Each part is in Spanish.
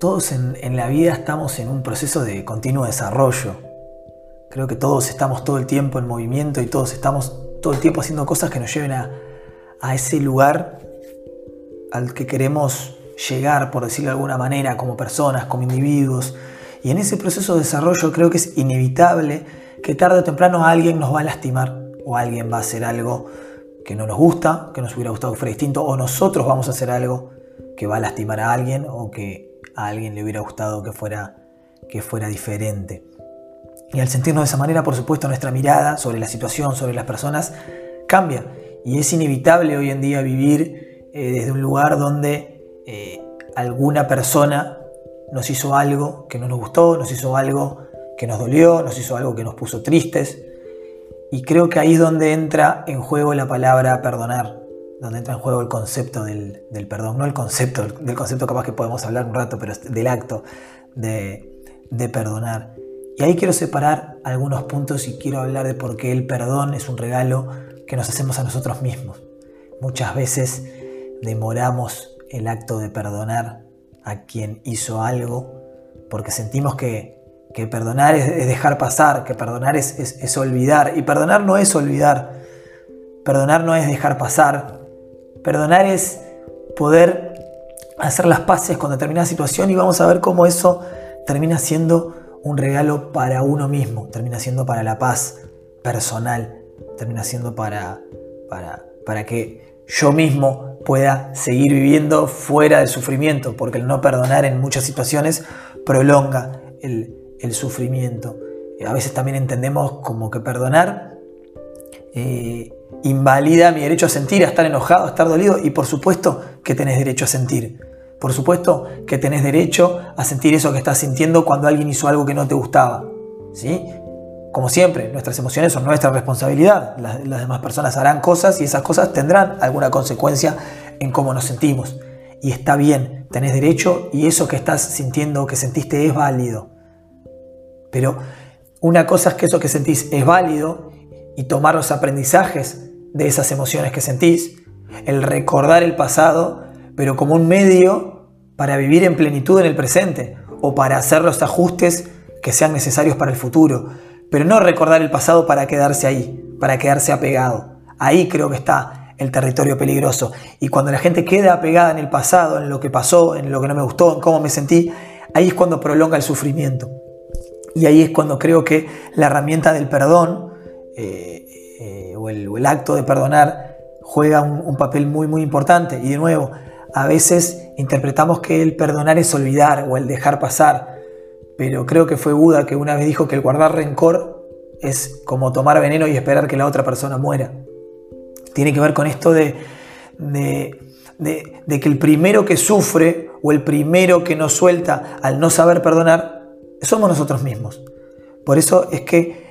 Todos en, la vida estamos en un proceso de continuo desarrollo. Creo que todos estamos todo el tiempo en movimiento y todos estamos todo el tiempo haciendo cosas que nos lleven a, a ese lugar al que queremos llegar, por decirlo de alguna manera, como personas, como individuos. Y en ese proceso de desarrollo creo que es inevitable que tarde o temprano alguien nos va a lastimar o alguien va a hacer algo que no nos gusta, que nos hubiera gustado que fuera distinto, o nosotros vamos a hacer algo que va a lastimar a alguien o que a alguien le hubiera gustado que fuera, que fuera diferente. Y al sentirnos de esa manera, por supuesto, nuestra mirada sobre la situación, sobre las personas, cambia. Y es inevitable hoy en día vivir eh, desde un lugar donde eh, alguna persona nos hizo algo que no nos gustó, nos hizo algo que nos dolió, nos hizo algo que nos puso tristes. Y creo que ahí es donde entra en juego la palabra perdonar donde entra en juego el concepto del, perdón, no el concepto, del concepto capaz que podemos hablar un rato, pero del acto de, de perdonar. Y ahí quiero separar algunos puntos y quiero hablar de por qué el perdón es un regalo que nos hacemos a nosotros mismos. Muchas veces demoramos el acto de perdonar a quien hizo algo porque sentimos que, que perdonar es, dejar pasar, que perdonar es, es olvidar. Y perdonar no es olvidar. Perdonar no es dejar pasar, Perdonar es poder hacer las paces con determinada situación y vamos a ver cómo eso termina siendo un regalo para uno mismo, termina siendo para la paz personal, termina siendo para, para, para que yo mismo pueda seguir viviendo fuera del sufrimiento, porque el no perdonar en muchas situaciones prolonga el, sufrimiento. A veces también entendemos como que perdonar eh, invalida mi derecho a sentir, a estar enojado, a estar dolido y por supuesto que tenés derecho a sentir. Por supuesto que tenés derecho a sentir eso que estás sintiendo cuando alguien hizo algo que no te gustaba. ¿sí? Como siempre, nuestras emociones son nuestra responsabilidad. Las, las demás personas harán cosas y esas cosas tendrán alguna consecuencia en cómo nos sentimos. Y está bien, tenés derecho y eso que estás sintiendo que sentiste es válido. Pero una cosa es que eso que sentís es válido y tomar los aprendizajes de esas emociones que sentís, el recordar el pasado, pero como un medio para vivir en plenitud en el presente o para hacer los ajustes que sean necesarios para el futuro, pero no recordar el pasado para quedarse ahí, para quedarse apegado. Ahí creo que está el territorio peligroso. Y cuando la gente queda apegada en el pasado, en lo que pasó, en lo que no me gustó, en cómo me sentí, ahí es cuando prolonga el sufrimiento. Y ahí es cuando creo que la herramienta del perdón, eh, eh, o, el, acto de perdonar juega un, papel muy muy importante. Y de nuevo, a veces interpretamos que el perdonar es olvidar o el dejar pasar, pero creo que fue Buda que una vez dijo que el guardar rencor es como tomar veneno y esperar que la otra persona muera. Tiene que ver con esto de, de, de que el primero que sufre o el primero que nos suelta al no saber perdonar somos nosotros mismos. Por eso es que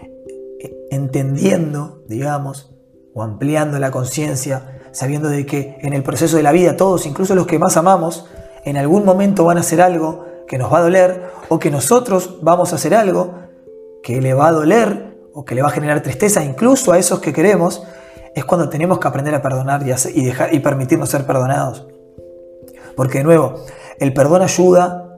entendiendo, digamos, o ampliando la conciencia, sabiendo de que en el proceso de la vida todos, incluso los que más amamos, en algún momento van a hacer algo que nos va a doler o que nosotros vamos a hacer algo que le va a doler o que le va a generar tristeza incluso a esos que queremos, es cuando tenemos que aprender a perdonar y, y, dejar, y permitirnos ser perdonados. Porque de nuevo, el perdón ayuda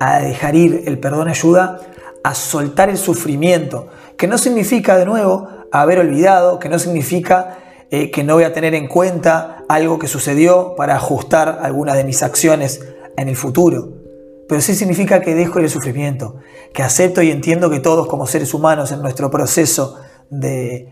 a dejar ir, el perdón ayuda a soltar el sufrimiento, que no significa de nuevo haber olvidado, que no significa eh, que no voy a tener en cuenta algo que sucedió para ajustar algunas de mis acciones en el futuro. Pero sí significa que dejo el sufrimiento, que acepto y entiendo que todos como seres humanos en nuestro proceso de,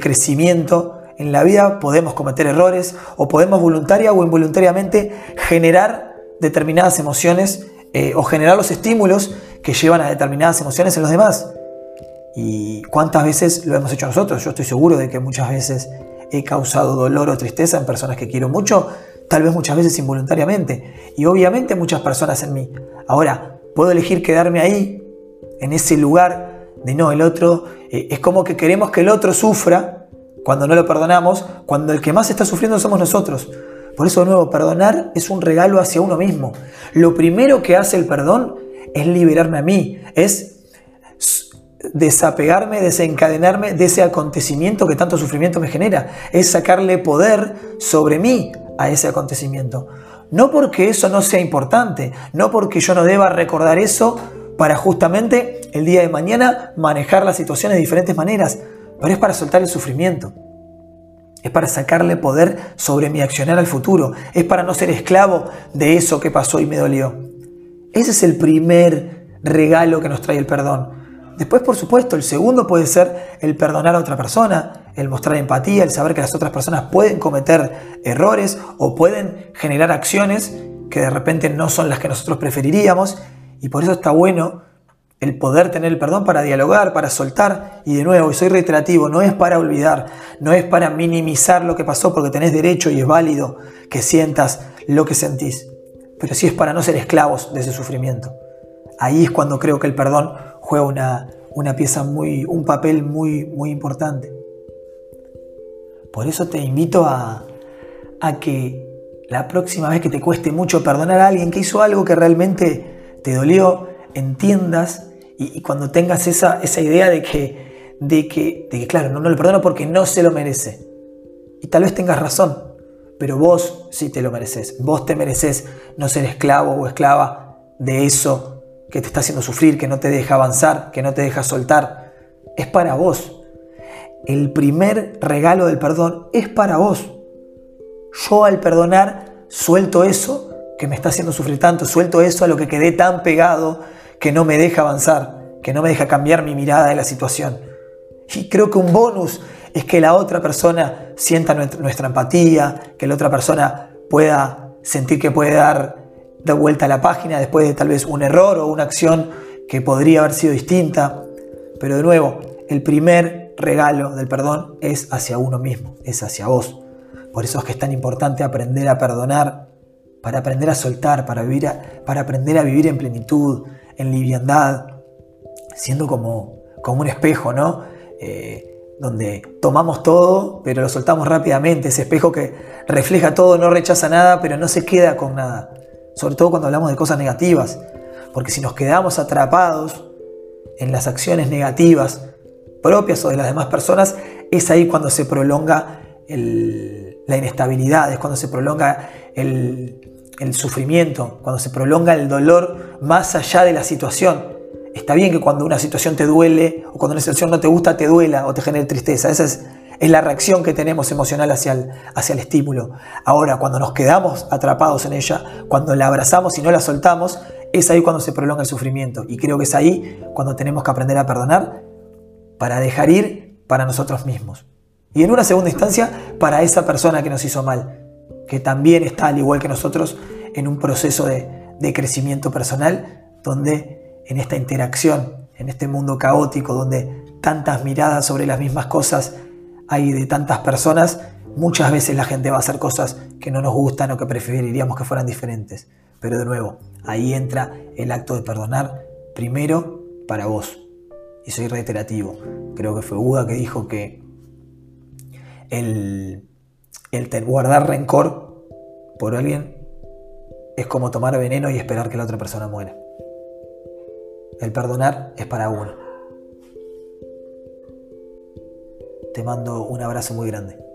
crecimiento en la vida podemos cometer errores o podemos voluntaria o involuntariamente generar determinadas emociones eh, o generar los estímulos que llevan a determinadas emociones en los demás. ¿Y cuántas veces lo hemos hecho nosotros? Yo estoy seguro de que muchas veces he causado dolor o tristeza en personas que quiero mucho, tal vez muchas veces involuntariamente. Y obviamente muchas personas en mí. Ahora, puedo elegir quedarme ahí, en ese lugar de no, el otro. Eh, es como que queremos que el otro sufra cuando no lo perdonamos, cuando el que más está sufriendo somos nosotros. Por eso, de nuevo, perdonar es un regalo hacia uno mismo. Lo primero que hace el perdón es liberarme a mí, es desapegarme, desencadenarme de ese acontecimiento que tanto sufrimiento me genera. Es sacarle poder sobre mí a ese acontecimiento. No porque eso no sea importante, no porque yo no deba recordar eso para justamente el día de mañana manejar las situaciones de diferentes maneras, pero es para soltar el sufrimiento. Es para sacarle poder sobre mi accionar al futuro. Es para no ser esclavo de eso que pasó y me dolió. Ese es el primer regalo que nos trae el perdón. Después, por supuesto, el segundo puede ser el perdonar a otra persona, el mostrar empatía, el saber que las otras personas pueden cometer errores o pueden generar acciones que de repente no son las que nosotros preferiríamos. Y por eso está bueno el poder tener el perdón para dialogar, para soltar. Y de nuevo, y soy reiterativo, no es para olvidar, no es para minimizar lo que pasó porque tenés derecho y es válido que sientas lo que sentís. Pero sí es para no ser esclavos de ese sufrimiento. Ahí es cuando creo que el perdón juega una, una pieza muy, un papel muy, muy importante. Por eso te invito a, a que la próxima vez que te cueste mucho perdonar a alguien que hizo algo que realmente te dolió, entiendas y, cuando tengas esa, esa idea de que, de que, de que, claro, no, no le perdono porque no se lo merece. Y tal vez tengas razón, pero vos sí te lo mereces. Vos te mereces no ser esclavo o esclava de eso que te está haciendo sufrir, que no te deja avanzar, que no te deja soltar, es para vos. El primer regalo del perdón es para vos. Yo al perdonar suelto eso que me está haciendo sufrir tanto, suelto eso a lo que quedé tan pegado que no me deja avanzar, que no me deja cambiar mi mirada de la situación. Y creo que un bonus es que la otra persona sienta nuestra empatía, que la otra persona pueda sentir que puede dar de vuelta a la página después de tal vez un error o una acción que podría haber sido distinta. Pero de nuevo, el primer regalo del perdón es hacia uno mismo, es hacia vos. Por eso es que es tan importante aprender a perdonar, para aprender a soltar, para, vivir para aprender a vivir en plenitud, en liviandad, siendo como, como un espejo, ¿no? Eh, donde tomamos todo, pero lo soltamos rápidamente, ese espejo que refleja todo, no rechaza nada, pero no se queda con nada sobre todo cuando hablamos de cosas negativas, porque si nos quedamos atrapados en las acciones negativas propias o de las demás personas, es ahí cuando se prolonga la inestabilidad, es cuando se prolonga el, el sufrimiento, cuando se prolonga el dolor más allá de la situación. Está bien que cuando una situación te duele o cuando una situación no te gusta te duela o te genere tristeza. Esa es es la reacción que tenemos emocional hacia el, hacia el estímulo. Ahora, cuando nos quedamos atrapados en ella, cuando la abrazamos y no la soltamos, es ahí cuando se prolonga el sufrimiento. Y creo que es ahí cuando tenemos que aprender a perdonar para dejar ir para nosotros mismos. Y en una segunda instancia, para esa persona que nos hizo mal, que también está, al igual que nosotros, en un proceso de, de crecimiento personal, donde en esta interacción, en este mundo caótico, donde tantas miradas sobre las mismas cosas hay de tantas personas, muchas veces la gente va a hacer cosas que no nos gustan o que preferiríamos que fueran diferentes. Pero de nuevo, ahí entra el acto de perdonar primero para vos. Y soy reiterativo. Creo que fue Buda que dijo que el, el guardar rencor por alguien es como tomar veneno y esperar que la otra persona muera. El perdonar es para uno. Te mando un abrazo muy grande.